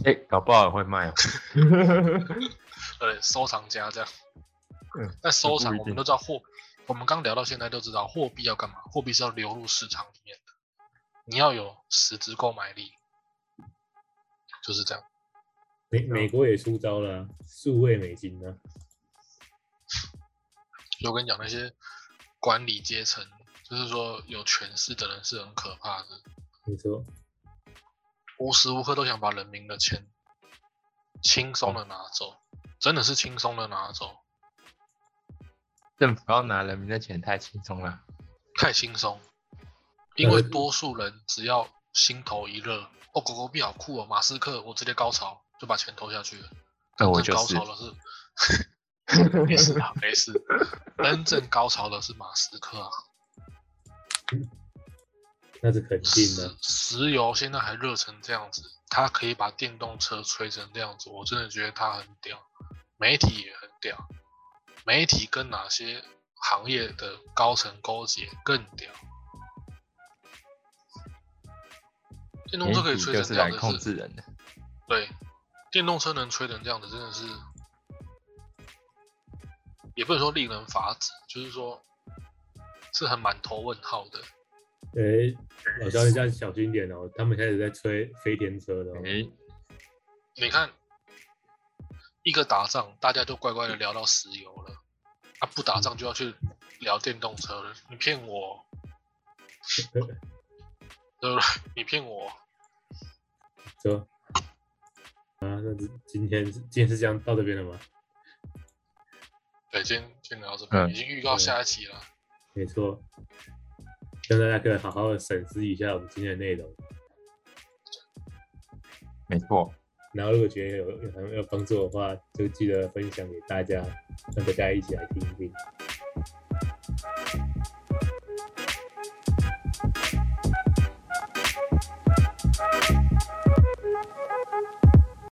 哎、搞不好会卖哦。<laughs> 对，收藏家这样。嗯，但收藏我们都知道货，我们刚聊到现在都知道货币要干嘛？货币是要流入市场里面的，你要有实质购买力，就是这样。美美国也出招了啊，数位美金呢、就我跟你讲，那些管理阶层，就是说有权势的人是很可怕的，没错，无时无刻都想把人民的钱轻松的拿走，真的是轻松的拿走，政府要拿人民的钱太轻松了。太轻松。因为多数人只要心头一热，哦，狗狗币好酷哦，马斯克，我直接高潮就把钱投下去了。那我真就是高潮的是，没事啊，没事。真正高潮的是马斯克啊，那是肯定的。石油现在还热成这样子，它可以把电动车吹成这样子，我真的觉得它很屌。媒体也很屌，媒体跟哪些行业的高层勾结更屌。电动车可以吹成这样子，控制人的。对，电动车能吹成这样子，真的是，也不能说令人发指，就是说是很满头问号的。诶、老肖，你要小心点哦，他们开始在吹飞天车了、哦。哎、你看，一个打仗，大家都乖乖的聊到石油了，啊，不打仗就要去聊电动车了，你骗我，<laughs> 对不对？<laughs> 你骗我，说啊，那是今天是今天是这样到这边了吗？对，今天今天聊到这边，嗯已经预告下一期了。没错，希望大家可以好好的审视一下我们今天的内容，没错，然后如果觉得有有有帮助的话，就记得分享给大家，让大家一起来听一听。